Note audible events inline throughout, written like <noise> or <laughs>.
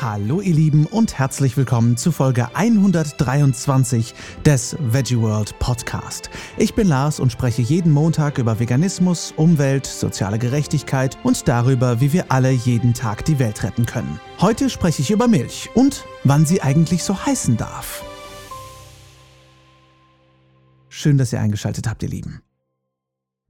Hallo ihr Lieben und herzlich willkommen zu Folge 123 des Veggie World Podcast. Ich bin Lars und spreche jeden Montag über Veganismus, Umwelt, soziale Gerechtigkeit und darüber, wie wir alle jeden Tag die Welt retten können. Heute spreche ich über Milch und wann sie eigentlich so heißen darf. Schön, dass ihr eingeschaltet habt, ihr Lieben.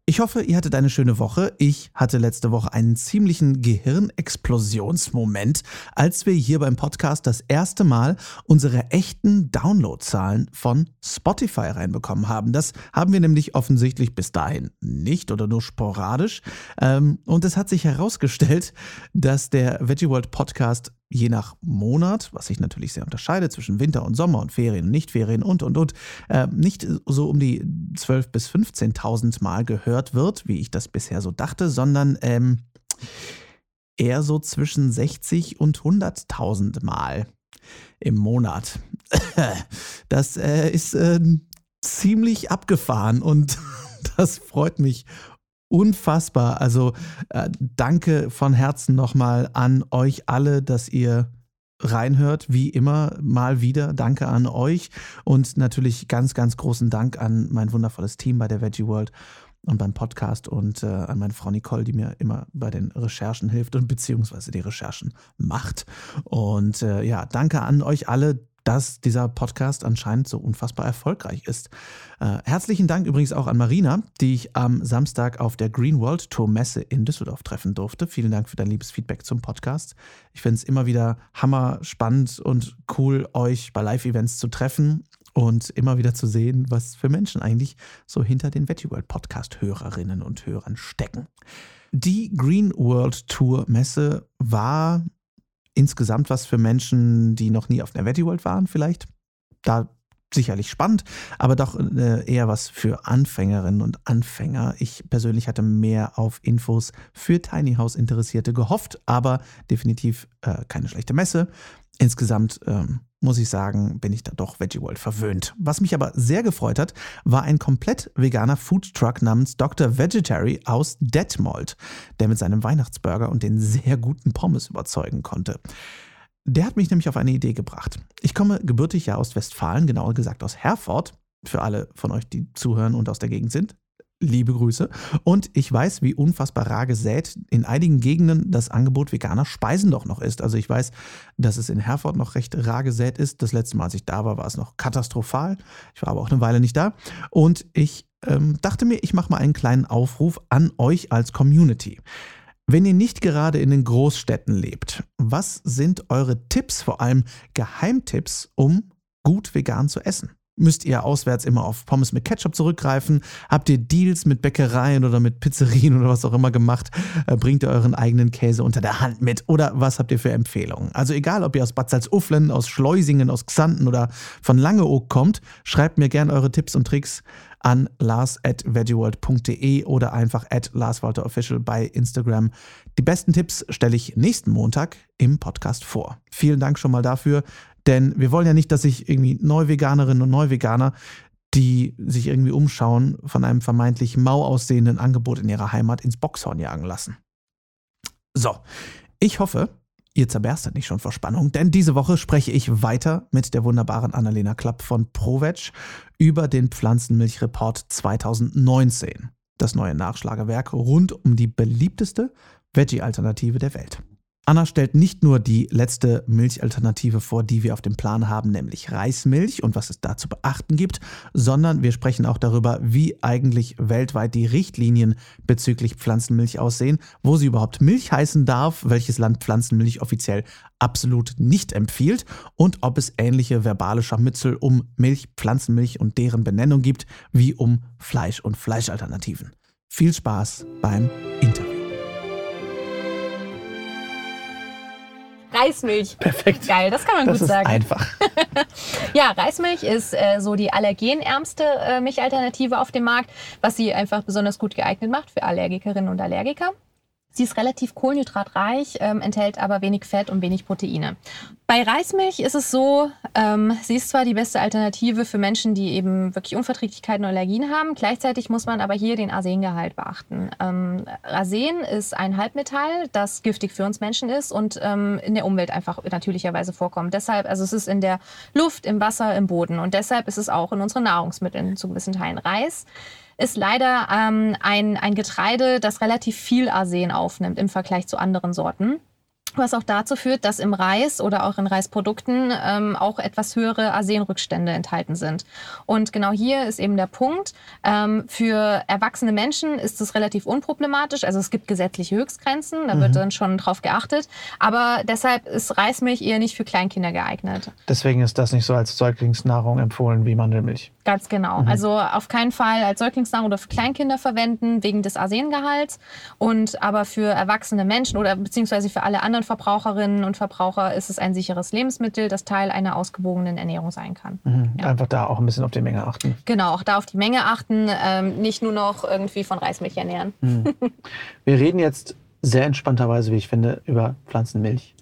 Ich hoffe, ihr hattet eine schöne Woche. Ich hatte letzte Woche einen ziemlichen Gehirnexplosionsmoment, als wir hier beim Podcast das erste Mal unsere echten Downloadzahlen von Spotify reinbekommen haben. Das haben wir nämlich offensichtlich bis dahin nicht oder nur sporadisch. Ähm, und es hat sich herausgestellt, dass der Veggie World Podcast je nach Monat, was sich natürlich sehr unterscheidet zwischen Winter und Sommer und Ferien und Nichtferien und, und, und, äh, nicht so um die 12.000 bis 15.000 Mal gehört wird, wie ich das bisher so dachte, sondern ähm, eher so zwischen 60 und 100.000 Mal im Monat. <laughs> Das äh, ist äh, ziemlich abgefahren und <laughs> das freut mich unfassbar. Also äh, danke von Herzen nochmal an euch alle, dass ihr reinhört, wie immer, mal wieder. Danke an euch und natürlich ganz, ganz großen Dank an mein wundervolles Team bei der Veggie World und beim Podcast und äh, an meine Frau Nicole, die mir immer bei den Recherchen hilft und beziehungsweise die Recherchen macht. Und äh, ja, danke an euch alle, dass dieser Podcast anscheinend so unfassbar erfolgreich ist. Äh, herzlichen Dank übrigens auch an Marina, die ich am Samstag auf der Green World Tour Messe in Düsseldorf treffen durfte. Vielen Dank für dein liebes Feedback zum Podcast. Ich finde es immer wieder hammer spannend und cool, euch bei Live-Events zu treffen und immer wieder zu sehen, was für Menschen eigentlich so hinter den Veggie World Podcast Hörerinnen und Hörern stecken. Die Green World Tour Messe war insgesamt was für Menschen, die noch nie auf einer World waren, vielleicht. Da sicherlich spannend, aber doch äh, eher was für Anfängerinnen und Anfänger. Ich persönlich hatte mehr auf Infos für Tiny House Interessierte gehofft, aber definitiv äh, keine schlechte Messe. Insgesamt ähm, muss ich sagen, bin ich da doch Veggie World verwöhnt. Was mich aber sehr gefreut hat, war ein komplett veganer Foodtruck namens Dr. Vegetary aus Detmold, der mit seinem Weihnachtsburger und den sehr guten Pommes überzeugen konnte. Der hat mich nämlich auf eine Idee gebracht. Ich komme gebürtig ja aus Westfalen, genauer gesagt aus Herford. Für alle von euch, die zuhören und aus der Gegend sind, Liebe Grüße. Und ich weiß, wie unfassbar rar gesät in einigen Gegenden das Angebot veganer Speisen doch noch ist. Also ich weiß, dass es in Herford noch recht rar gesät ist. Das letzte Mal, als ich da war, war es noch katastrophal. Ich war aber auch eine Weile nicht da. Und ich ähm, dachte mir, ich mache mal einen kleinen Aufruf an euch als Community. Wenn ihr nicht gerade in den Großstädten lebt, was sind eure Tipps, vor allem Geheimtipps, um gut vegan zu essen? Müsst ihr auswärts immer auf Pommes mit Ketchup zurückgreifen? Habt ihr Deals mit Bäckereien oder mit Pizzerien <laughs> oder was auch immer gemacht? Äh, bringt ihr euren eigenen Käse unter der Hand mit? Oder was habt ihr für Empfehlungen? Also egal, ob ihr aus Bad Salzuflen, aus Schleusingen, aus Xanten oder von Langeoog kommt, schreibt mir gerne eure Tipps und Tricks an lars at veggieworld.de oder einfach at larswalterofficial bei Instagram. Die besten Tipps stelle ich nächsten Montag im Podcast vor. Vielen Dank schon mal dafür. Denn wir wollen ja nicht, dass sich irgendwie Neuveganerinnen und Neuveganer, die sich irgendwie umschauen, von einem vermeintlich mau aussehenden Angebot in ihrer Heimat ins Boxhorn jagen lassen. So, ich hoffe, ihr zerberstet nicht schon vor Spannung, denn diese Woche spreche ich weiter mit der wunderbaren Annalena Klapp von ProVeg über den Pflanzenmilchreport 2019, das neue Nachschlagewerk rund um die beliebteste Veggie-Alternative der Welt. Anna stellt nicht nur die letzte Milchalternative vor, die wir auf dem Plan haben, nämlich Reismilch und was es da zu beachten gibt, sondern wir sprechen auch darüber, wie eigentlich weltweit die Richtlinien bezüglich Pflanzenmilch aussehen, wo sie überhaupt Milch heißen darf, welches Land Pflanzenmilch offiziell absolut nicht empfiehlt und ob es ähnliche verbale Scharmützel um Milch, Pflanzenmilch und deren Benennung gibt, wie um Fleisch und Fleischalternativen. Viel Spaß beim Interview. Reismilch. Perfekt. Geil, das kann man das gut sagen. Einfach. <laughs> ja, Reismilch ist äh, so die allergenärmste äh, Milchalternative auf dem Markt, was sie einfach besonders gut geeignet macht für Allergikerinnen und Allergiker. Sie ist relativ kohlenhydratreich, ähm, enthält aber wenig Fett und wenig Proteine. Bei Reismilch ist es so, ähm, sie ist zwar die beste Alternative für Menschen, die eben wirklich Unverträglichkeiten und Allergien haben. Gleichzeitig muss man aber hier den Arsengehalt beachten. Ähm, Arsen ist ein Halbmetall, das giftig für uns Menschen ist und ähm, in der Umwelt einfach natürlicherweise vorkommt. Deshalb, also es ist in der Luft, im Wasser, im Boden und deshalb ist es auch in unseren Nahrungsmitteln zu gewissen Teilen. Reis ist leider ähm, ein, ein Getreide, das relativ viel Arsen aufnimmt im Vergleich zu anderen Sorten was auch dazu führt, dass im Reis oder auch in Reisprodukten ähm, auch etwas höhere Arsenrückstände enthalten sind. Und genau hier ist eben der Punkt. Ähm, für erwachsene Menschen ist es relativ unproblematisch. Also es gibt gesetzliche Höchstgrenzen, da mhm. wird dann schon drauf geachtet. Aber deshalb ist Reismilch eher nicht für Kleinkinder geeignet. Deswegen ist das nicht so als Säuglingsnahrung empfohlen wie Mandelmilch. Ganz genau. Mhm. Also auf keinen Fall als Säuglingsnahrung oder für Kleinkinder verwenden wegen des Arsengehalts. Und aber für erwachsene Menschen oder beziehungsweise für alle anderen Verbraucherinnen und Verbraucher ist es ein sicheres Lebensmittel, das Teil einer ausgewogenen Ernährung sein kann. Mhm. Ja. Einfach da auch ein bisschen auf die Menge achten. Genau, auch da auf die Menge achten, ähm, nicht nur noch irgendwie von Reismilch ernähren. Mhm. <laughs> Wir reden jetzt sehr entspannterweise, wie ich finde, über Pflanzenmilch.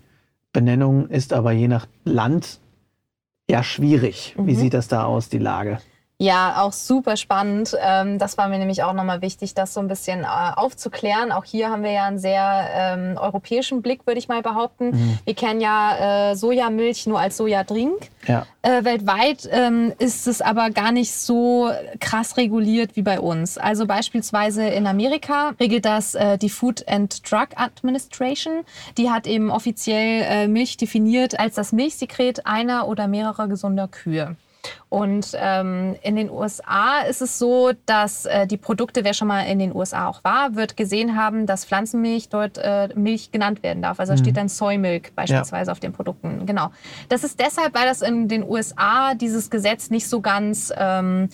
Benennung ist aber je nach Land ja schwierig. Wie mhm. sieht das da aus, die Lage? Ja, auch super spannend. Ähm, das war mir nämlich auch nochmal wichtig, das so ein bisschen äh, aufzuklären. Auch hier haben wir ja einen sehr ähm, europäischen Blick, würde ich mal behaupten. Mhm. Wir kennen ja äh, Sojamilch nur als Sojadrink. Ja. Äh, weltweit ähm, ist es aber gar nicht so krass reguliert wie bei uns. Also beispielsweise in Amerika regelt das äh, die Food and Drug Administration. Die hat eben offiziell äh, Milch definiert als das Milchsekret einer oder mehrerer gesunder Kühe. Und ähm, in den USA ist es so, dass äh, die Produkte, wer schon mal in den USA auch war, wird gesehen haben, dass Pflanzenmilch dort äh, Milch genannt werden darf. Also mhm. steht dann Soy Milk beispielsweise ja. auf den Produkten. Genau. Das ist deshalb, weil das in den USA dieses Gesetz nicht so ganz ähm,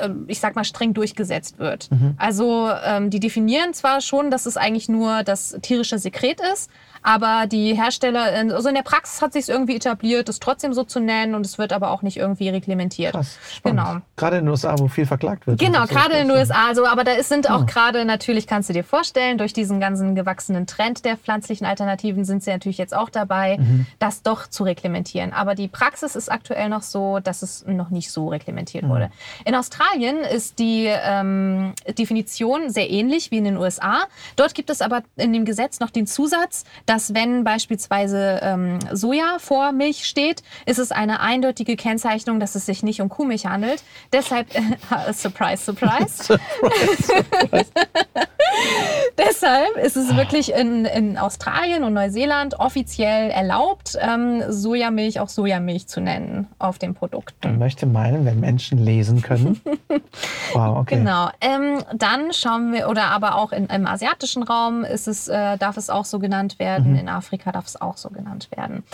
ähm, ich sag mal, streng durchgesetzt wird. Mhm. Also ähm, die definieren zwar schon, dass es eigentlich nur das tierische Sekret ist, aber die Hersteller, also in der Praxis hat sich es irgendwie etabliert, es trotzdem so zu nennen und es wird aber auch nicht irgendwie reglementiert. Krass, genau. Gerade in den USA, wo viel verklagt wird. Genau, gerade in den USA. Also, aber da ist, sind auch oh. gerade natürlich, kannst du dir vorstellen, durch diesen ganzen gewachsenen Trend der pflanzlichen Alternativen sind sie natürlich jetzt auch dabei, mhm. das doch zu reglementieren. Aber die Praxis ist aktuell noch so, dass es noch nicht so reglementiert mhm. wurde. In Australien ist die ähm, Definition sehr ähnlich wie in den USA. Dort gibt es aber in dem Gesetz noch den Zusatz, dass dass wenn beispielsweise ähm, Soja vor Milch steht, ist es eine eindeutige Kennzeichnung, dass es sich nicht um Kuhmilch handelt. Deshalb, äh, <laughs> surprise, surprise. <laughs> surprise, surprise. <laughs> Deshalb ist es wirklich in, in Australien und Neuseeland offiziell erlaubt, ähm, Sojamilch auch Sojamilch zu nennen auf den Produkten. Man möchte meinen, wenn Menschen lesen können. wow, okay. Genau. Ähm, dann schauen wir, oder aber auch in, im asiatischen Raum ist es, äh, darf es auch so genannt werden werden. Mhm. In Afrika darf es auch so genannt werden.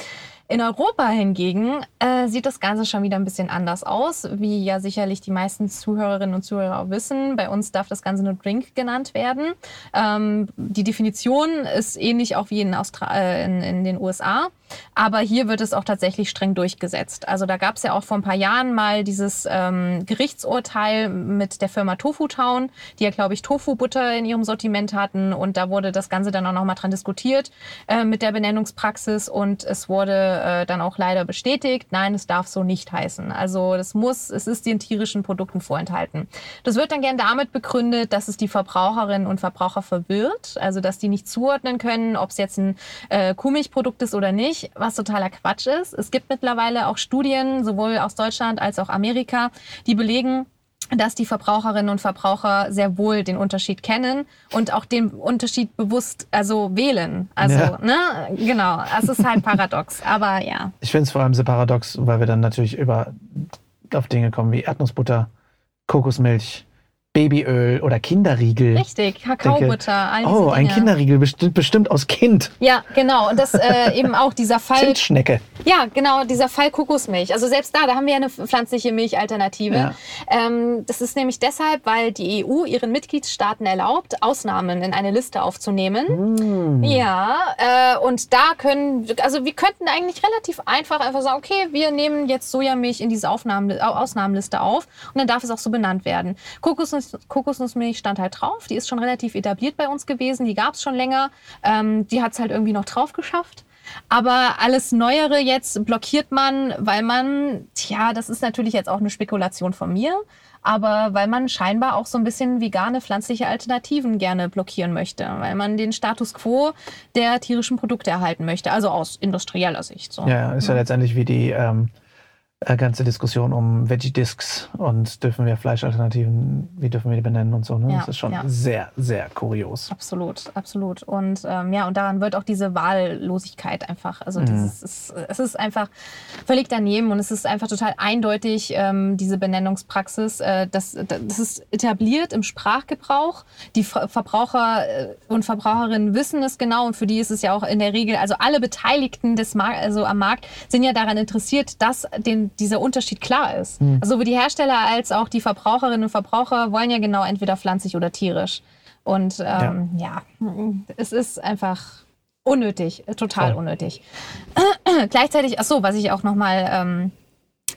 In Europa hingegen äh, sieht das Ganze schon wieder ein bisschen anders aus, wie ja sicherlich die meisten Zuhörerinnen und Zuhörer auch wissen. Bei uns darf das Ganze nur Drink genannt werden. Ähm, die Definition ist ähnlich auch wie in, Austra äh, in, in den USA. Aber hier wird es auch tatsächlich streng durchgesetzt. Also da gab es ja auch vor ein paar Jahren mal dieses ähm, Gerichtsurteil mit der Firma Tofu Town, die ja, glaube ich, Tofu-Butter in ihrem Sortiment hatten. Und da wurde das Ganze dann auch nochmal dran diskutiert äh, mit der Benennungspraxis. Und es wurde äh, dann auch leider bestätigt, nein, es darf so nicht heißen. Also das muss, es ist den tierischen Produkten vorenthalten. Das wird dann gern damit begründet, dass es die Verbraucherinnen und Verbraucher verwirrt. Also dass die nicht zuordnen können, ob es jetzt ein äh, Kuhmilchprodukt ist oder nicht was totaler Quatsch ist. Es gibt mittlerweile auch Studien, sowohl aus Deutschland als auch Amerika, die belegen, dass die Verbraucherinnen und Verbraucher sehr wohl den Unterschied kennen und auch den Unterschied bewusst also wählen. Also, ja. ne, genau. Es ist halt paradox, aber ja. Ich finde es vor allem so paradox, weil wir dann natürlich über auf Dinge kommen wie Erdnussbutter, Kokosmilch, Babyöl oder Kinderriegel. Richtig, Kakaobutter. All oh, ein Kinderriegel, bestimmt, bestimmt aus Kind. Ja, genau. Und das äh, <laughs> eben auch dieser Fall. Zimtschnecke. Ja, genau, dieser Fall Kokosmilch. Also selbst da, da haben wir ja eine pflanzliche Milchalternative. Ja. Ähm, das ist nämlich deshalb, weil die EU ihren Mitgliedstaaten erlaubt, Ausnahmen in eine Liste aufzunehmen. Mm. Ja, äh, und da können, also wir könnten eigentlich relativ einfach einfach sagen, okay, wir nehmen jetzt Sojamilch in diese Aufnahmen, Ausnahmenliste auf und dann darf es auch so benannt werden. Kokosnuss Kokosnuss, Kokosnussmilch stand halt drauf. Die ist schon relativ etabliert bei uns gewesen. Die gab es schon länger. Ähm, die hat es halt irgendwie noch drauf geschafft. Aber alles Neuere jetzt blockiert man, weil man, tja, das ist natürlich jetzt auch eine Spekulation von mir, aber weil man scheinbar auch so ein bisschen vegane pflanzliche Alternativen gerne blockieren möchte, weil man den Status quo der tierischen Produkte erhalten möchte, also aus industrieller Sicht. So. Ja, ist ja, ja letztendlich wie die ähm, äh, ganze Diskussion um Veggie-Discs und dürfen wir Fleischalternativen, wie dürfen wir die benennen und so. Ne? Ja, das ist schon ja. sehr, sehr kurios. Absolut, absolut. Und ähm, ja, und daran wird auch diese Wahllosigkeit einfach, also mhm. dieses, es, es ist einfach völlig daneben und es ist einfach total eindeutig, ähm, diese Benennungspraxis. Äh, das, das ist etabliert im Sprachgebrauch. Die Verbraucher äh, und Verbraucherinnen wissen es genau und für die ist es ja auch in der Regel, also alle Beteiligten des Mar also am Markt sind ja daran interessiert, dass den dieser Unterschied klar ist. Mhm. Also sowohl die Hersteller als auch die Verbraucherinnen und Verbraucher wollen ja genau entweder pflanzlich oder tierisch. Und ähm, ja. ja. es ist einfach unnötig, total Voll. unnötig. <clears throat> Gleichzeitig, ach so, was ich auch nochmal ähm,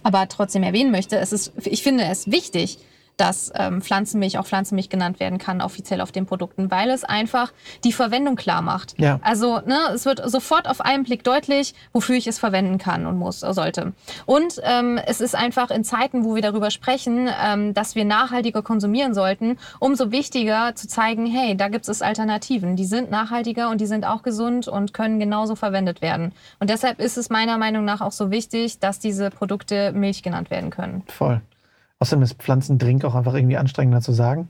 aber trotzdem erwähnen möchte, es ist, ich finde es wichtig, dass ähm, Pflanzenmilch auch Pflanzenmilch genannt werden kann, offiziell auf den Produkten, weil es einfach die Verwendung klar macht. Ja. Also ne, es wird sofort auf einen Blick deutlich, wofür ich es verwenden kann und muss, sollte. Und ähm, es ist einfach in Zeiten, wo wir darüber sprechen, ähm, dass wir nachhaltiger konsumieren sollten, umso wichtiger zu zeigen, hey, da gibt es Alternativen. Die sind nachhaltiger und die sind auch gesund und können genauso verwendet werden. Und deshalb ist es meiner Meinung nach auch so wichtig, dass diese Produkte Milch genannt werden können. Voll. Außerdem ist Pflanzendrink auch einfach irgendwie anstrengender zu sagen.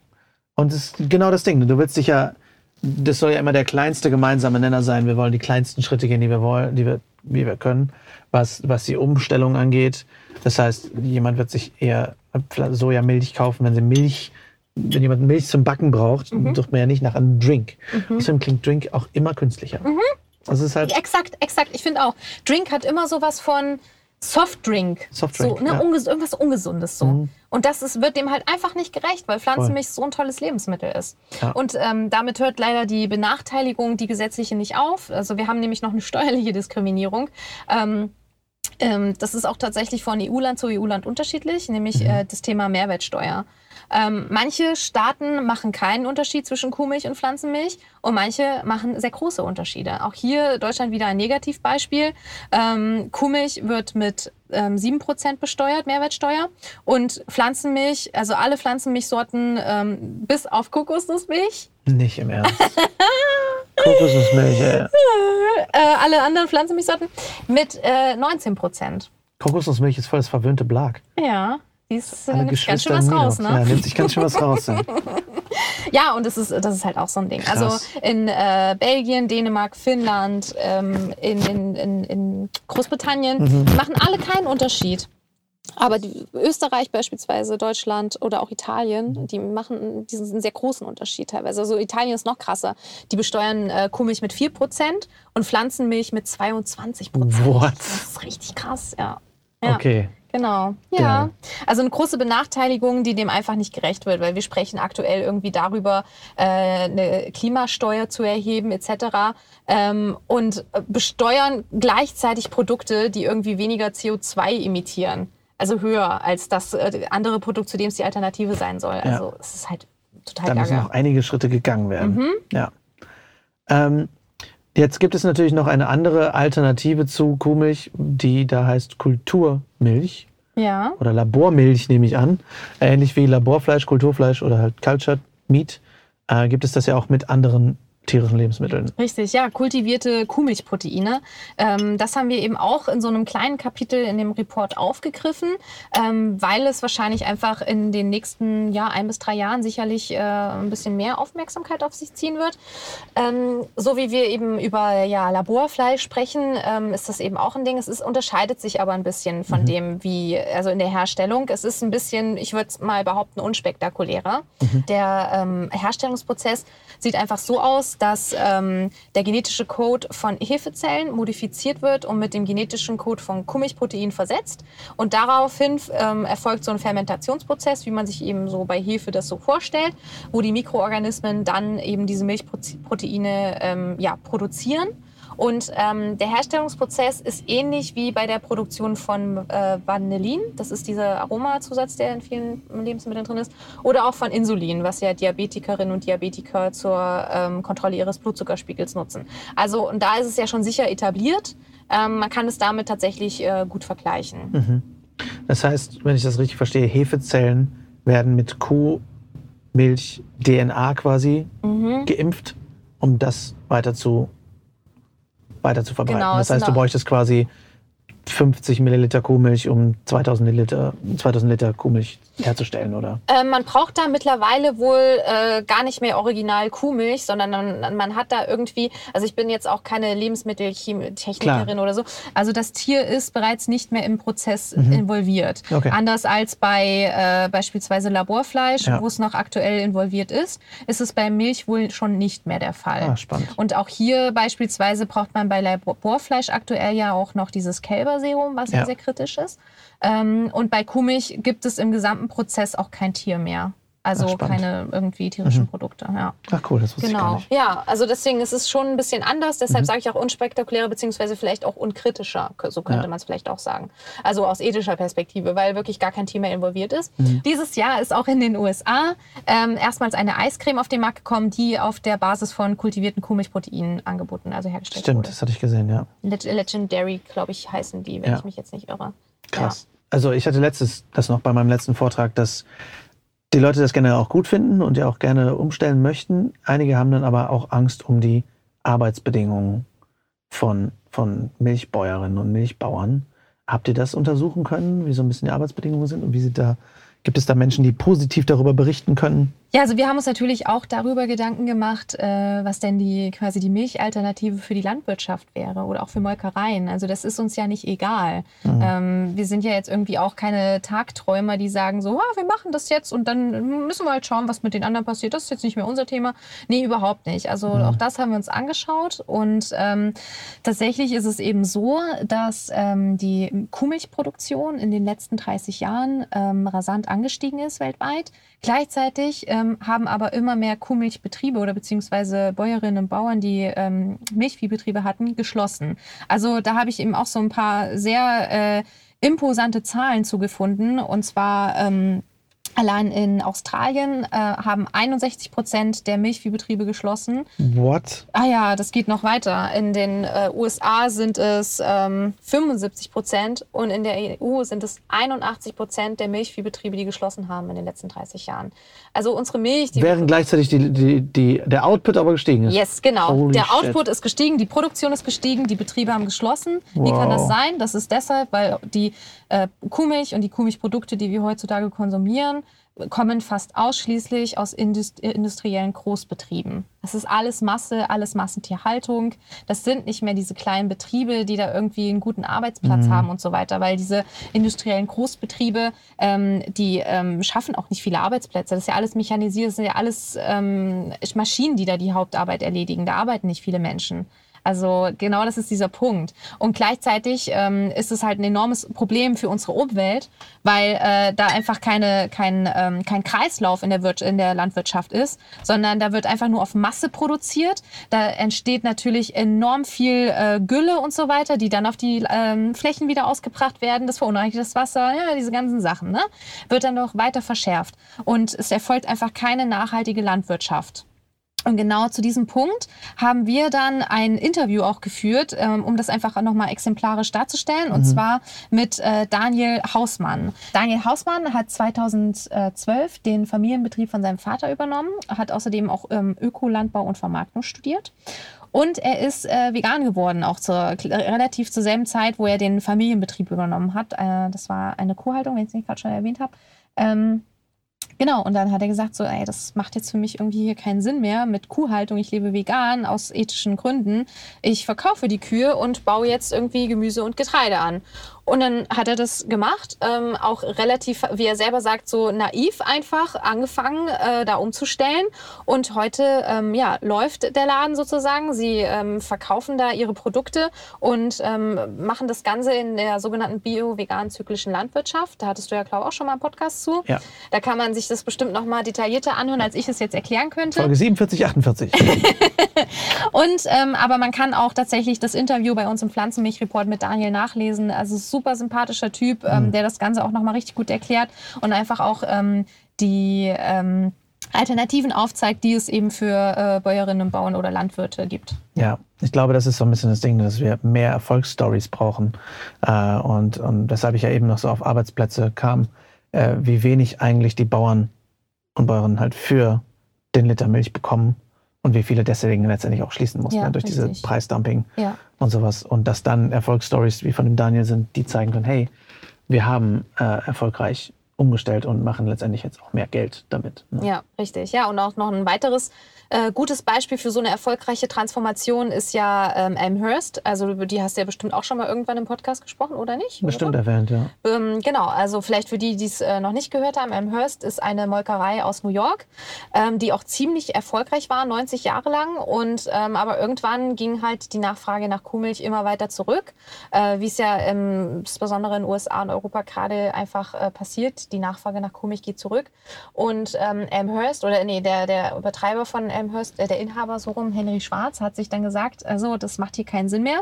Und es ist genau das Ding. Du willst dich ja, das soll ja immer der kleinste gemeinsame Nenner sein. Wir wollen die kleinsten Schritte gehen, die wir wollen, die wir, wie wir können, was, was die Umstellung angeht. Das heißt, jemand wird sich eher Sojamilch kaufen, wenn sie Milch, wenn jemand Milch zum Backen braucht, mhm. sucht man ja nicht nach einem Drink. Mhm. Außerdem klingt Drink auch immer künstlicher. Mhm. Also ist halt exakt, exakt. Ich finde auch, Drink hat immer sowas von, Softdrink. Softdrink. So, ne, ja. unges irgendwas Ungesundes so. Mhm. Und das ist, wird dem halt einfach nicht gerecht, weil Pflanzenmilch so ein tolles Lebensmittel ist. Ja. Und ähm, damit hört leider die Benachteiligung, die gesetzliche, nicht auf. Also wir haben nämlich noch eine <laughs> steuerliche Diskriminierung. Ähm, ähm, das ist auch tatsächlich von EU-Land zu EU-Land unterschiedlich, nämlich mhm. äh, das Thema Mehrwertsteuer. Ähm, manche Staaten machen keinen Unterschied zwischen Kuhmilch und Pflanzenmilch und manche machen sehr große Unterschiede. Auch hier Deutschland wieder ein Negativbeispiel. Ähm, Kuhmilch wird mit ähm, 7% besteuert, Mehrwertsteuer. Und Pflanzenmilch, also alle Pflanzenmilchsorten ähm, bis auf Kokosnussmilch. Nicht im Ernst. <laughs> Kokosnussmilch, ja. Äh, alle anderen Pflanzenmilchsorten mit äh, 19%. Kokosnussmilch ist voll das verwöhnte Blag. Ja. Die ist, äh, nimmt ganz schön was raus, ne? Ja, nimmt sich ganz schön was raus. Ja, <laughs> ja und das ist, das ist halt auch so ein Ding. Krass. Also in äh, Belgien, Dänemark, Finnland, ähm, in, in, in, in, Großbritannien mhm. machen alle keinen Unterschied. Aber die, Österreich beispielsweise, Deutschland oder auch Italien, die machen diesen sehr großen Unterschied teilweise. Also Italien ist noch krasser. Die besteuern äh, Kuhmilch mit 4% und Pflanzenmilch mit 22%. What? Das ist richtig krass, ja. ja. Okay. Genau, ja. ja. Also eine große Benachteiligung, die dem einfach nicht gerecht wird, weil wir sprechen aktuell irgendwie darüber, äh, eine Klimasteuer zu erheben etc. Ähm, und besteuern gleichzeitig Produkte, die irgendwie weniger CO2 emittieren. Also höher als das äh, andere Produkt, zu dem es die Alternative sein soll. Also ja. es ist halt total Da müssen noch einige Schritte gegangen werden. Mhm. Ja. Ähm, Jetzt gibt es natürlich noch eine andere Alternative zu Kuhmilch, die da heißt Kulturmilch. Ja. Oder Labormilch nehme ich an. Ähnlich wie Laborfleisch, Kulturfleisch oder halt Cultured Meat äh, gibt es das ja auch mit anderen tierischen Lebensmitteln. Richtig, ja, kultivierte Kuhmilchproteine. Ähm, das haben wir eben auch in so einem kleinen Kapitel in dem Report aufgegriffen, ähm, weil es wahrscheinlich einfach in den nächsten ja, ein bis drei Jahren sicherlich äh, ein bisschen mehr Aufmerksamkeit auf sich ziehen wird. Ähm, so wie wir eben über ja, Laborfleisch sprechen, ähm, ist das eben auch ein Ding. Es ist, unterscheidet sich aber ein bisschen von mhm. dem, wie, also in der Herstellung. Es ist ein bisschen, ich würde es mal behaupten, unspektakulärer. Mhm. Der ähm, Herstellungsprozess sieht einfach so aus, dass ähm, der genetische Code von Hefezellen modifiziert wird und mit dem genetischen Code von Kuhmilchprotein versetzt. Und daraufhin ähm, erfolgt so ein Fermentationsprozess, wie man sich eben so bei Hefe das so vorstellt, wo die Mikroorganismen dann eben diese Milchproteine ähm, ja, produzieren. Und ähm, der Herstellungsprozess ist ähnlich wie bei der Produktion von äh, Vanillin. Das ist dieser Aromazusatz, der in vielen Lebensmitteln drin ist. Oder auch von Insulin, was ja Diabetikerinnen und Diabetiker zur ähm, Kontrolle ihres Blutzuckerspiegels nutzen. Also und da ist es ja schon sicher etabliert. Ähm, man kann es damit tatsächlich äh, gut vergleichen. Mhm. Das heißt, wenn ich das richtig verstehe, Hefezellen werden mit Kuhmilch DNA quasi mhm. geimpft, um das weiter zu, weiter zu verbreiten. Genau, das heißt, du bräuchtest quasi 50 Milliliter Kuhmilch, um 2000 Liter, 2000 Liter Kuhmilch herzustellen, oder? Äh, man braucht da mittlerweile wohl äh, gar nicht mehr original Kuhmilch, sondern man, man, hat da irgendwie, also ich bin jetzt auch keine Lebensmitteltechnikerin oder so, also das Tier ist bereits nicht mehr im Prozess mhm. involviert. Okay. Anders als bei äh, beispielsweise Laborfleisch, ja. wo es noch aktuell involviert ist, ist es bei Milch wohl schon nicht mehr der Fall. Ah, spannend. Und auch hier beispielsweise braucht man bei Laborfleisch aktuell ja auch noch dieses Kälberserum, was ja. sehr kritisch ist. Ähm, und bei Kuhmilch gibt es im gesamten Prozess auch kein Tier mehr. Also Ach, keine irgendwie tierischen mhm. Produkte. Ja. Ach cool, das wusste genau. ich gar nicht. Ja, also deswegen ist es schon ein bisschen anders. Deshalb mhm. sage ich auch unspektakulärer beziehungsweise vielleicht auch unkritischer. So könnte ja. man es vielleicht auch sagen. Also aus ethischer Perspektive, weil wirklich gar kein Tier mehr involviert ist. Mhm. Dieses Jahr ist auch in den USA ähm, erstmals eine Eiscreme auf den Markt gekommen, die auf der Basis von kultivierten Kuhmilchproteinen angeboten, also hergestellt Stimmt, wurde. das hatte ich gesehen, ja. Legendary, glaube ich, heißen die, wenn ja. ich mich jetzt nicht irre. Krass. Ja. Also ich hatte letztes, das noch bei meinem letzten Vortrag, dass die Leute das gerne auch gut finden und ja auch gerne umstellen möchten. Einige haben dann aber auch Angst um die Arbeitsbedingungen von, von Milchbäuerinnen und Milchbauern. Habt ihr das untersuchen können, wie so ein bisschen die Arbeitsbedingungen sind und wie sie da, gibt es da Menschen, die positiv darüber berichten können? Ja, also wir haben uns natürlich auch darüber Gedanken gemacht, äh, was denn die quasi die Milchalternative für die Landwirtschaft wäre oder auch für Molkereien. Also das ist uns ja nicht egal. Mhm. Ähm, wir sind ja jetzt irgendwie auch keine Tagträumer, die sagen so, ah, wir machen das jetzt und dann müssen wir halt schauen, was mit den anderen passiert. Das ist jetzt nicht mehr unser Thema. Nee, überhaupt nicht. Also mhm. auch das haben wir uns angeschaut und ähm, tatsächlich ist es eben so, dass ähm, die Kuhmilchproduktion in den letzten 30 Jahren ähm, rasant angestiegen ist weltweit. Gleichzeitig ähm, haben aber immer mehr Kuhmilchbetriebe oder beziehungsweise Bäuerinnen und Bauern, die ähm, Milchviehbetriebe hatten, geschlossen. Also da habe ich eben auch so ein paar sehr äh, imposante Zahlen zugefunden. Und zwar ähm, Allein in Australien äh, haben 61 Prozent der Milchviehbetriebe geschlossen. What? Ah ja, das geht noch weiter. In den äh, USA sind es ähm, 75 Prozent und in der EU sind es 81 Prozent der Milchviehbetriebe, die geschlossen haben in den letzten 30 Jahren. Also unsere Milch... Während gleichzeitig die, die, die, der Output aber gestiegen ist. Yes, genau. Holy der Output ist gestiegen, die Produktion ist gestiegen, die Betriebe haben geschlossen. Wow. Wie kann das sein? Das ist deshalb, weil die äh, Kuhmilch und die Kuhmilchprodukte, die wir heutzutage konsumieren, kommen fast ausschließlich aus industriellen Großbetrieben. Das ist alles Masse, alles Massentierhaltung. Das sind nicht mehr diese kleinen Betriebe, die da irgendwie einen guten Arbeitsplatz mhm. haben und so weiter, weil diese industriellen Großbetriebe, ähm, die ähm, schaffen auch nicht viele Arbeitsplätze. Das ist ja alles mechanisiert, das sind ja alles ähm, Maschinen, die da die Hauptarbeit erledigen. Da arbeiten nicht viele Menschen. Also genau das ist dieser Punkt. Und gleichzeitig ähm, ist es halt ein enormes Problem für unsere Umwelt, weil äh, da einfach keine, kein, ähm, kein Kreislauf in der, Wir in der Landwirtschaft ist, sondern da wird einfach nur auf Masse produziert. Da entsteht natürlich enorm viel äh, Gülle und so weiter, die dann auf die ähm, Flächen wieder ausgebracht werden. Das verunreinigt das Wasser, ja, diese ganzen Sachen. Ne? Wird dann noch weiter verschärft. Und es erfolgt einfach keine nachhaltige Landwirtschaft. Und genau zu diesem Punkt haben wir dann ein Interview auch geführt, ähm, um das einfach nochmal exemplarisch darzustellen. Und mhm. zwar mit äh, Daniel Hausmann. Daniel Hausmann hat 2012 den Familienbetrieb von seinem Vater übernommen, hat außerdem auch ähm, Ökolandbau und Vermarktung studiert. Und er ist äh, vegan geworden, auch zur, relativ zur selben Zeit, wo er den Familienbetrieb übernommen hat. Äh, das war eine Kuhhaltung, wenn ich es nicht gerade schon erwähnt habe. Ähm, Genau, und dann hat er gesagt, so, ey, das macht jetzt für mich irgendwie hier keinen Sinn mehr mit Kuhhaltung. Ich lebe vegan aus ethischen Gründen. Ich verkaufe die Kühe und baue jetzt irgendwie Gemüse und Getreide an. Und dann hat er das gemacht, ähm, auch relativ, wie er selber sagt, so naiv einfach angefangen, äh, da umzustellen. Und heute ähm, ja, läuft der Laden sozusagen. Sie ähm, verkaufen da ihre Produkte und ähm, machen das Ganze in der sogenannten bio-vegan zyklischen Landwirtschaft. Da hattest du ja, glaube ich, auch schon mal einen Podcast zu. Ja. Da kann man sich das bestimmt noch mal detaillierter anhören, als ich es jetzt erklären könnte. Folge 47, 48. <laughs> und ähm, aber man kann auch tatsächlich das Interview bei uns im Pflanzenmilchreport mit Daniel nachlesen. Also super sympathischer Typ, ähm, mhm. der das Ganze auch noch mal richtig gut erklärt und einfach auch ähm, die ähm, Alternativen aufzeigt, die es eben für äh, Bäuerinnen und Bauern oder Landwirte gibt. Ja, ich glaube, das ist so ein bisschen das Ding, dass wir mehr Erfolgsstories brauchen. Äh, und, und weshalb ich ja eben noch so auf Arbeitsplätze kam, äh, wie wenig eigentlich die Bauern und Bäuerinnen halt für den Liter Milch bekommen und wie viele deswegen letztendlich auch schließen mussten ja, durch richtig. diese Preisdumping ja. und sowas. Und dass dann Erfolgsstories wie von dem Daniel sind, die zeigen können, hey, wir haben äh, erfolgreich umgestellt und machen letztendlich jetzt auch mehr Geld damit. Ne? Ja, richtig. Ja, und auch noch ein weiteres äh, gutes Beispiel für so eine erfolgreiche Transformation ist ja ähm, Elmhurst. Also über die hast du ja bestimmt auch schon mal irgendwann im Podcast gesprochen, oder nicht? Bestimmt oder? erwähnt, ja. Ähm, genau, also vielleicht für die, die es äh, noch nicht gehört haben, Elmhurst ist eine Molkerei aus New York, ähm, die auch ziemlich erfolgreich war, 90 Jahre lang. Und ähm, aber irgendwann ging halt die Nachfrage nach Kuhmilch immer weiter zurück, äh, wie es ja insbesondere in den USA und Europa gerade einfach äh, Die Nachfrage nach Kuhmilch geht zurück. Und ähm, Elmhurst, oder nee, der, der Übertreiber von Elmhurst, äh, der Inhaber so rum, Henry Schwarz, hat sich dann gesagt, also das macht hier keinen Sinn mehr.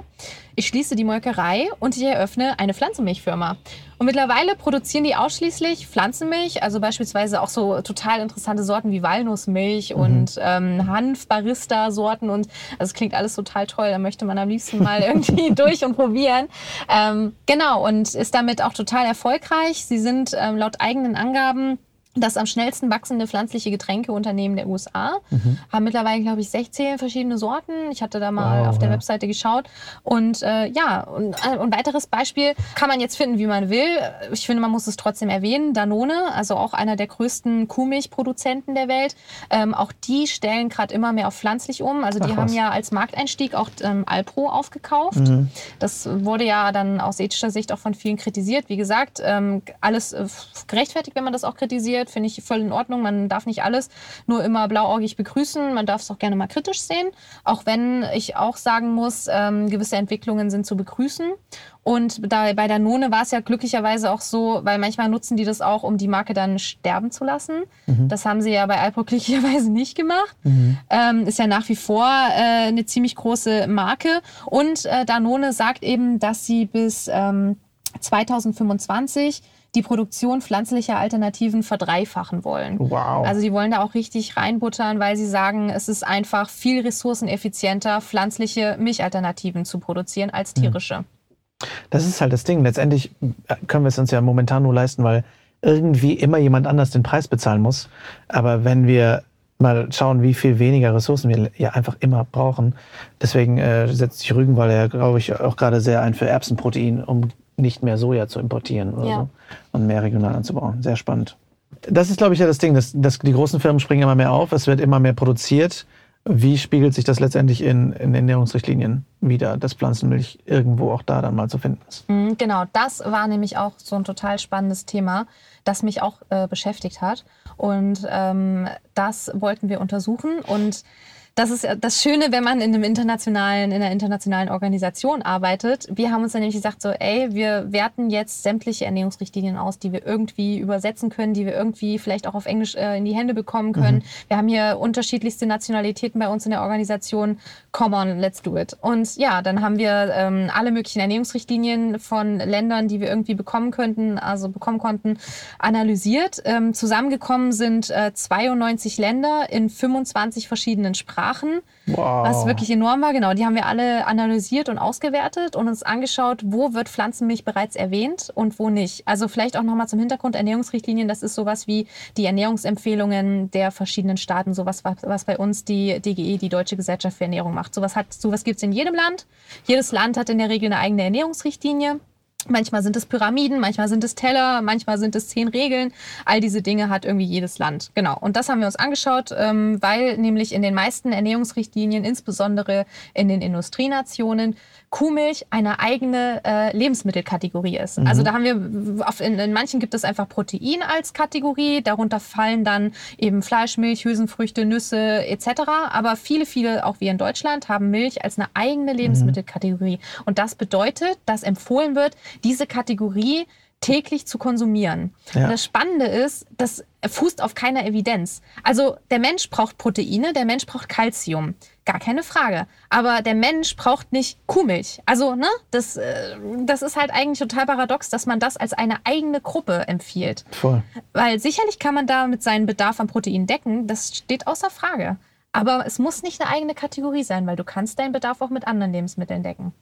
Ich schließe die Molkerei und ich eröffne eine Pflanzenmilchfirma. Und mittlerweile produzieren die ausschließlich Pflanzenmilch, also beispielsweise auch so total interessante Sorten wie Walnussmilch mhm. und ähm, Hanf-Barista-Sorten. Und also es klingt alles total toll. Da möchte man am liebsten mal <laughs> irgendwie durch und probieren. Ähm, genau, und ist damit auch total erfolgreich. Sie sind ähm, laut eigenen Angaben das am schnellsten wachsende pflanzliche Getränkeunternehmen der USA. Mhm. Haben mittlerweile, glaube ich, 16 verschiedene Sorten. Ich hatte da mal wow, auf der ja. Webseite geschaut. Und äh, ja, und äh, ein weiteres Beispiel kann man jetzt finden, wie man will. Ich finde, man muss es trotzdem erwähnen. Danone, also auch einer der größten Kuhmilchproduzenten der Welt, ähm, auch die stellen gerade immer mehr auf pflanzlich um. Also die Ach, haben ja als Markteinstieg auch ähm, Alpro aufgekauft. Mhm. Das wurde ja dann aus ethischer Sicht auch von vielen kritisiert. Wie gesagt, ähm, alles äh, gerechtfertigt, wenn man das auch kritisiert passiert, finde ich voll in Ordnung. Man darf nicht alles nur immer blauäugig begrüßen. Man darf es auch gerne mal kritisch sehen. Auch wenn ich auch sagen muss, ähm, gewisse Entwicklungen sind zu begrüßen. Und da, bei Danone war es ja glücklicherweise auch so, weil manchmal nutzen die das auch, um die Marke dann sterben zu lassen. Mhm. Das haben sie ja bei Alpro <laughs> glücklicherweise nicht gemacht. Mhm. Ähm, ist ja nach wie vor äh, eine ziemlich große Marke. Und äh, Danone sagt eben, dass sie bis ähm, 2025 die Produktion pflanzlicher Alternativen verdreifachen wollen. Wow. Also sie wollen da auch richtig reinbuttern, weil sie sagen, es ist einfach viel ressourceneffizienter, pflanzliche Milchalternativen zu produzieren als hm. tierische. Das ist halt das Ding. Letztendlich äh, können wir es uns ja momentan nur leisten, weil irgendwie immer jemand anders den Preis bezahlen muss. Aber wenn wir mal schauen, wie viel weniger Ressourcen wir ja einfach immer brauchen. Deswegen äh, setzt sich Rügenwald ja, glaube ich, auch gerade sehr ein für Erbsenprotein, um nicht mehr Soja zu importieren oder ja. so und mehr regional anzubauen. Sehr spannend. Das ist, glaube ich, ja das Ding, dass, dass die großen Firmen springen immer mehr auf, es wird immer mehr produziert. Wie spiegelt sich das letztendlich in, in Ernährungsrichtlinien wieder, dass Pflanzenmilch irgendwo auch da dann mal zu finden ist? Mhm, genau, das war nämlich auch so ein total spannendes Thema, das mich auch äh, beschäftigt hat. Und ähm, das wollten wir untersuchen. Und das ist das Schöne, wenn man in einem internationalen, in einer internationalen Organisation arbeitet. Wir haben uns dann nämlich gesagt, so, ey, wir werten jetzt sämtliche Ernährungsrichtlinien aus, die wir irgendwie übersetzen können, die wir irgendwie vielleicht auch auf Englisch äh, in die Hände bekommen können. Mhm. Wir haben hier unterschiedlichste Nationalitäten bei uns in der Organisation. Come on, let's do it. Und ja, dann haben wir ähm, alle möglichen Ernährungsrichtlinien von Ländern, die wir irgendwie bekommen könnten, also bekommen konnten, analysiert. Ähm, zusammengekommen sind äh, 92 Länder in 25 verschiedenen Sprachen. Wow. was wirklich enorm war. Genau, die haben wir alle analysiert und ausgewertet und uns angeschaut, wo wird Pflanzenmilch bereits erwähnt und wo nicht. Also vielleicht auch nochmal zum Hintergrund Ernährungsrichtlinien. Das ist sowas wie die Ernährungsempfehlungen der verschiedenen Staaten, sowas, was bei uns die DGE, die Deutsche Gesellschaft für Ernährung macht. Sowas, sowas gibt es in jedem Land. Jedes Land hat in der Regel eine eigene Ernährungsrichtlinie. Manchmal sind es Pyramiden, manchmal sind es Teller, manchmal sind es zehn Regeln. All diese Dinge hat irgendwie jedes Land. Genau. Und das haben wir uns angeschaut, ähm, weil nämlich in den meisten Ernährungsrichtlinien, insbesondere in den Industrienationen, Kuhmilch eine eigene äh, Lebensmittelkategorie ist. Mhm. Also da haben wir, auf, in, in, manchen gibt es einfach Protein als Kategorie, darunter fallen dann eben Fleisch, Milch, Hülsenfrüchte, Nüsse etc. Aber viele, viele, auch wir in Deutschland, haben Milch als eine eigene Lebensmittelkategorie. Mhm. Und das bedeutet, dass empfohlen wird, diese Kategorie täglich zu konsumieren. Ja. das Spannende ist, das fußt auf keiner Evidenz. Also der Mensch braucht Proteine, der Mensch braucht Kalzium, gar keine Frage. Aber der Mensch braucht nicht Kuhmilch. Also ne, das, äh, das ist halt eigentlich total paradox, dass man das als eine eigene Gruppe empfiehlt. Voll. Weil sicherlich kann man damit seinen Bedarf an Protein decken, das steht außer Frage. Aber es muss nicht eine eigene Kategorie sein, weil du kannst deinen Bedarf auch mit anderen Lebensmitteln decken.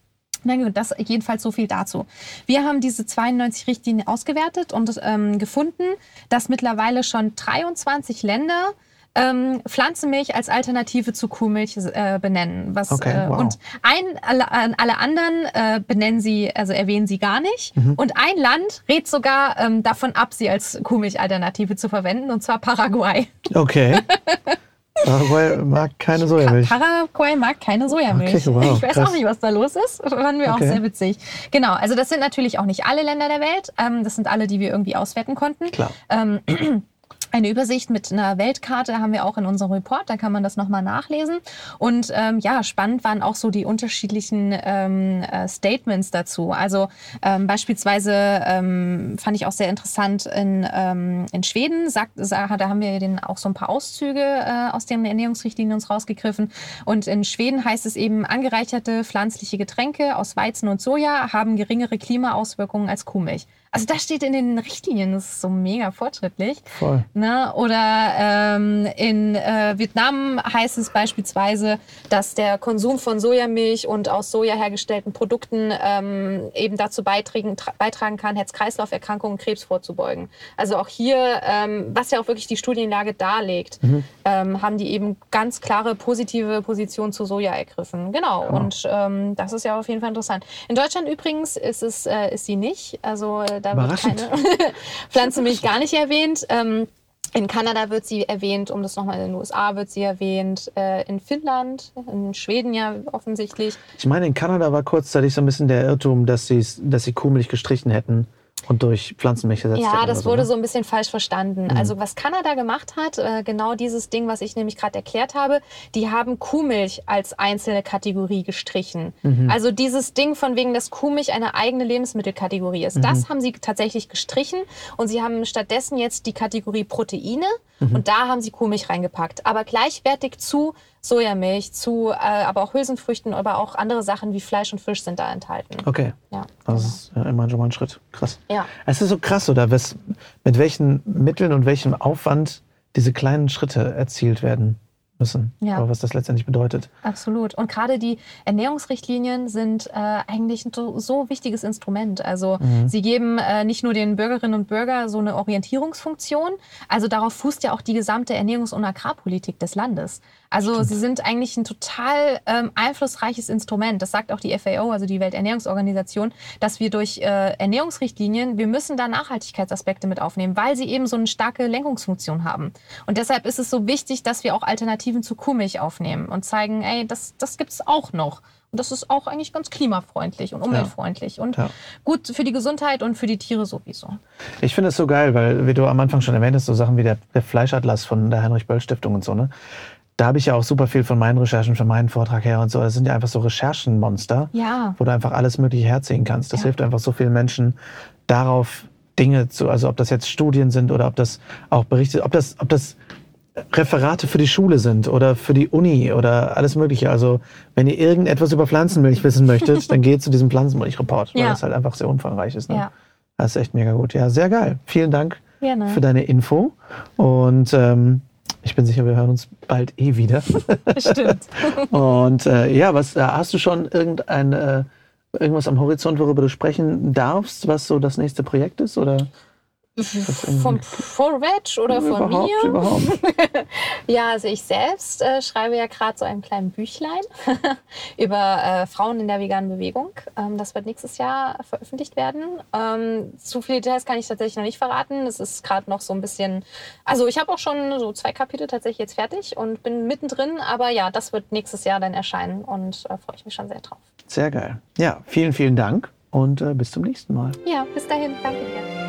Gut, das jedenfalls so viel dazu. Wir haben diese 92 Richtlinien ausgewertet und ähm, gefunden, dass mittlerweile schon 23 Länder ähm, Pflanzenmilch als Alternative zu Kuhmilch äh, benennen. Was, okay, äh, wow. Und ein, alle, alle anderen äh, benennen sie, also erwähnen sie gar nicht. Mhm. Und ein Land rät sogar ähm, davon ab, sie als Kuhmilch-Alternative zu verwenden, und zwar Paraguay. Okay. <laughs> Paraguay mag keine Sojamilch. Paraguay mag keine Sojamilch. Okay, wow, ich weiß krass. auch nicht, was da los ist. Fanden wir okay. auch sehr witzig. Genau, also das sind natürlich auch nicht alle Länder der Welt. Ähm, das sind alle, die wir irgendwie auswerten konnten. Klar. Ähm, eine Übersicht mit einer Weltkarte haben wir auch in unserem Report, da kann man das nochmal nachlesen. Und ähm, ja, spannend waren auch so die unterschiedlichen ähm, äh, Statements dazu. Also ähm, beispielsweise ähm, fand ich auch sehr interessant in, ähm, in Schweden, sagt, da haben wir den auch so ein paar Auszüge äh, aus den Ernährungsrichtlinien uns rausgegriffen. Und in Schweden heißt es eben, angereicherte pflanzliche Getränke aus Weizen und Soja haben geringere Klimaauswirkungen als Kuhmilch. Also das steht in den Richtlinien, das ist so mega fortschrittlich. Voll. Ne? Oder ähm, in äh, Vietnam heißt es beispielsweise, dass der Konsum von Sojamilch und aus Soja hergestellten Produkten ähm, eben dazu beitragen, beitragen kann, Herz-Kreislauf-Erkrankungen, Krebs vorzubeugen. Also auch hier, ähm, was ja auch wirklich die Studienlage darlegt, mhm. ähm, haben die eben ganz klare positive Position zu Soja ergriffen. Genau. Oh. Und ähm, das ist ja auf jeden Fall interessant. In Deutschland übrigens ist es äh, ist sie nicht. Also äh, da wird keine <laughs> Pflanzenmilch gar nicht erwähnt. Ähm, in Kanada wird sie erwähnt, um das nochmal in den USA wird sie erwähnt, äh, in Finnland, in Schweden ja offensichtlich. Ich meine, in Kanada war kurzzeitig so ein bisschen der Irrtum, dass, dass sie Kuhmilch gestrichen hätten und durch Pflanzenmilch ersetzt Ja, das wurde ne? so ein bisschen falsch verstanden. Mhm. Also was Kanada gemacht hat, äh, genau dieses Ding, was ich nämlich gerade erklärt habe, die haben Kuhmilch als einzelne Kategorie gestrichen. Mhm. Also dieses Ding von wegen, dass Kuhmilch eine eigene Lebensmittelkategorie ist, mhm. das haben sie tatsächlich gestrichen und sie haben stattdessen jetzt die Kategorie Proteine mhm. und da haben sie Kuhmilch reingepackt. Aber gleichwertig zu Sojamilch, zu äh, aber auch Hülsenfrüchten, aber auch andere Sachen wie Fleisch und Fisch sind da enthalten. Okay. Ja. Das ist ja immer schon mal ein Schritt. Krass. Ja. Es ist so krass, oder? Was, mit welchen Mitteln und welchem Aufwand diese kleinen Schritte erzielt werden müssen. Ja. Aber was das letztendlich bedeutet. Absolut. Und gerade die Ernährungsrichtlinien sind äh, eigentlich ein so, so, wichtiges Instrument. Also mhm. sie geben äh, nicht nur den Bürgerinnen und Bürgern so eine Orientierungsfunktion, also darauf fußt ja auch die gesamte Ernährungs- und Agrarpolitik des Landes. Also Stimmt. sie sind eigentlich ein total ähm, einflussreiches Instrument. Das sagt auch die FAO, also die Welternährungsorganisation, dass wir durch äh, Ernährungsrichtlinien, wir müssen da Nachhaltigkeitsaspekte mit aufnehmen, weil sie eben so eine starke Lenkungsfunktion haben. Und deshalb ist es so wichtig, dass wir auch Alternativen zu Kuhmilch aufnehmen und zeigen, ey, das, das gibt es auch noch. Und das ist auch eigentlich ganz klimafreundlich und umweltfreundlich ja. und ja. gut für die Gesundheit und für die Tiere sowieso. Ich finde es so geil, weil, wie du am Anfang schon erwähnt hast, so Sachen wie der, der Fleischatlas von der Heinrich-Böll-Stiftung und so, ne? Da habe ich ja auch super viel von meinen Recherchen, von meinem Vortrag her und so. Das sind ja einfach so Recherchenmonster, ja. wo du einfach alles Mögliche herziehen kannst. Das ja. hilft einfach so vielen Menschen darauf, Dinge zu, also ob das jetzt Studien sind oder ob das auch Berichte, ob das, ob das Referate für die Schule sind oder für die Uni oder alles Mögliche. Also wenn ihr irgendetwas über Pflanzenmilch wissen möchtet, <laughs> dann geht zu diesem Pflanzenmilch-Report, weil ja. das halt einfach sehr umfangreich ist. Ne? Ja. Das ist echt mega gut. Ja, sehr geil. Vielen Dank Gerne. für deine Info. Und ähm, ich bin sicher, wir hören uns bald eh wieder. <laughs> Stimmt. <laughs> Und äh, ja, was äh, hast du schon irgendein äh, irgendwas am Horizont, worüber du sprechen darfst, was so das nächste Projekt ist? Oder? Vom ProReg oder von überhaupt, mir? Überhaupt. <laughs> ja, also ich selbst äh, schreibe ja gerade so ein kleines Büchlein <laughs> über äh, Frauen in der veganen Bewegung. Ähm, das wird nächstes Jahr veröffentlicht werden. Ähm, zu viele Details kann ich tatsächlich noch nicht verraten. Es ist gerade noch so ein bisschen. Also ich habe auch schon so zwei Kapitel tatsächlich jetzt fertig und bin mittendrin. Aber ja, das wird nächstes Jahr dann erscheinen und äh, freue ich mich schon sehr drauf. Sehr geil. Ja, vielen, vielen Dank und äh, bis zum nächsten Mal. Ja, bis dahin. Danke dir.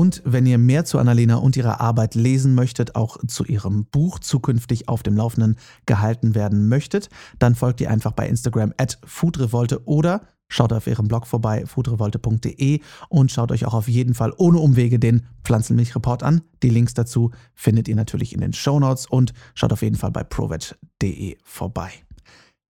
Und wenn ihr mehr zu Annalena und ihrer Arbeit lesen möchtet, auch zu ihrem Buch zukünftig auf dem Laufenden gehalten werden möchtet, dann folgt ihr einfach bei Instagram at foodrevolte oder schaut auf ihrem Blog vorbei, foodrevolte.de und schaut euch auch auf jeden Fall ohne Umwege den Pflanzenmilchreport an. Die Links dazu findet ihr natürlich in den Shownotes und schaut auf jeden Fall bei proveg.de vorbei.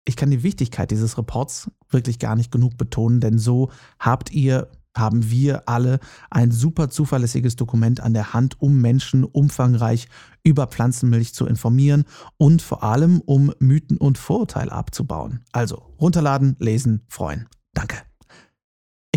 Ich kann die Wichtigkeit dieses Reports wirklich gar nicht genug betonen, denn so habt ihr haben wir alle ein super zuverlässiges Dokument an der Hand, um Menschen umfangreich über Pflanzenmilch zu informieren und vor allem um Mythen und Vorurteile abzubauen. Also runterladen, lesen, freuen. Danke.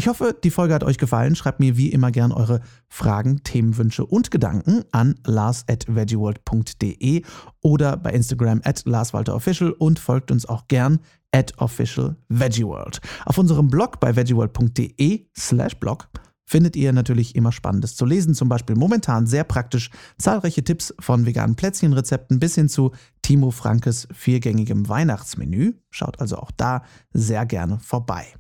Ich hoffe, die Folge hat euch gefallen. Schreibt mir wie immer gern eure Fragen, Themenwünsche und Gedanken an lars at veggieworld.de oder bei Instagram at larswalterofficial und folgt uns auch gern at official veggieworld. Auf unserem Blog bei veggieworld.de slash blog findet ihr natürlich immer Spannendes zu lesen, zum Beispiel momentan sehr praktisch zahlreiche Tipps von veganen Plätzchenrezepten bis hin zu Timo Frankes viergängigem Weihnachtsmenü. Schaut also auch da sehr gerne vorbei.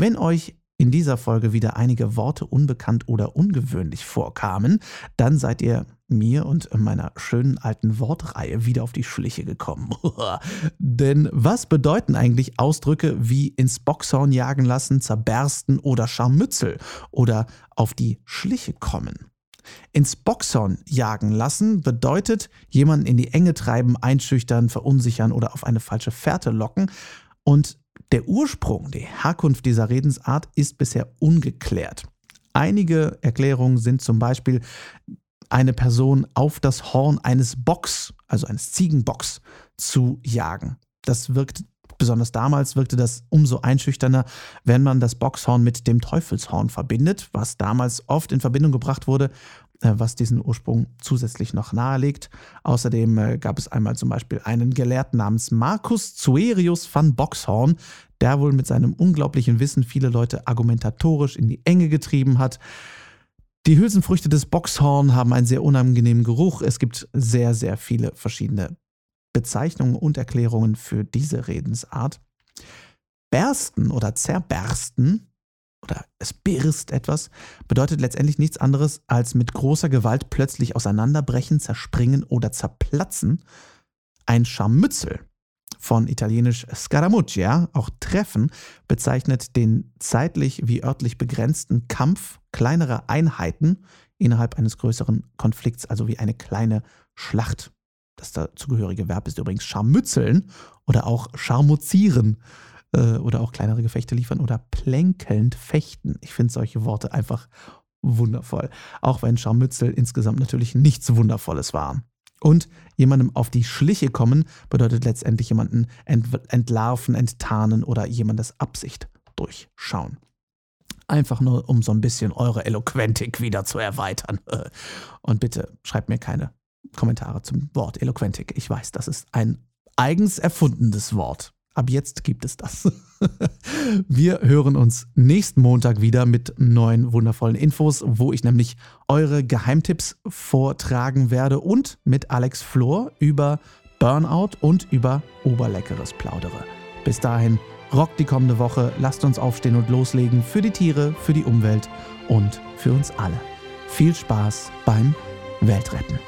Wenn euch in dieser Folge wieder einige Worte unbekannt oder ungewöhnlich vorkamen, dann seid ihr mir und meiner schönen alten Wortreihe wieder auf die Schliche gekommen. <laughs> Denn was bedeuten eigentlich Ausdrücke wie ins Boxhorn jagen lassen, zerbersten oder Scharmützel oder auf die Schliche kommen? Ins Boxhorn jagen lassen bedeutet jemanden in die Enge treiben, einschüchtern, verunsichern oder auf eine falsche Fährte locken. Und der Ursprung, die Herkunft dieser Redensart ist bisher ungeklärt. Einige Erklärungen sind zum Beispiel, eine Person auf das Horn eines Bocks, also eines Ziegenbocks, zu jagen. Das wirkt, besonders damals wirkte das umso einschüchterner, wenn man das Boxhorn mit dem Teufelshorn verbindet, was damals oft in Verbindung gebracht wurde, was diesen Ursprung zusätzlich noch nahelegt. Außerdem äh, gab es einmal zum Beispiel einen Gelehrten namens Marcus Zuerius van Boxhorn, der wohl mit seinem unglaublichen Wissen viele Leute argumentatorisch in die Enge getrieben hat. Die Hülsenfrüchte des Boxhorn haben einen sehr unangenehmen Geruch. Es gibt sehr, sehr viele verschiedene Bezeichnungen und Erklärungen für diese Redensart. Bersten oder zerbersten oder es birst etwas bedeutet letztendlich nichts anderes als mit großer Gewalt plötzlich auseinanderbrechen, zerspringen oder zerplatzen. Ein Scharmützel von italienisch Scaramuccia, auch Treffen, bezeichnet den zeitlich wie örtlich begrenzten Kampf kleinerer Einheiten innerhalb eines größeren Konflikts, also wie eine kleine Schlacht. Das dazugehörige Verb ist übrigens scharmützeln oder auch scharmuzieren äh, oder auch kleinere Gefechte liefern oder plänkelnd fechten. Ich finde solche Worte einfach wundervoll, auch wenn Scharmützel insgesamt natürlich nichts Wundervolles war. Und jemandem auf die Schliche kommen bedeutet letztendlich jemanden entlarven, enttarnen oder jemandes Absicht durchschauen. Einfach nur, um so ein bisschen eure Eloquentik wieder zu erweitern. <laughs> Und bitte schreibt mir keine Kommentare zum Wort Eloquentik. Ich weiß, das ist ein eigens erfundenes Wort. Ab jetzt gibt es das. <laughs> Wir hören uns nächsten Montag wieder mit neuen wundervollen Infos, wo ich nämlich eure Geheimtipps vortragen werde und mit Alex Flor über Burnout und über Oberleckeres plaudere. Bis dahin, rockt die kommende Woche, lasst uns aufstehen und loslegen für die Tiere, für die Umwelt und für uns alle. Viel Spaß beim Weltretten.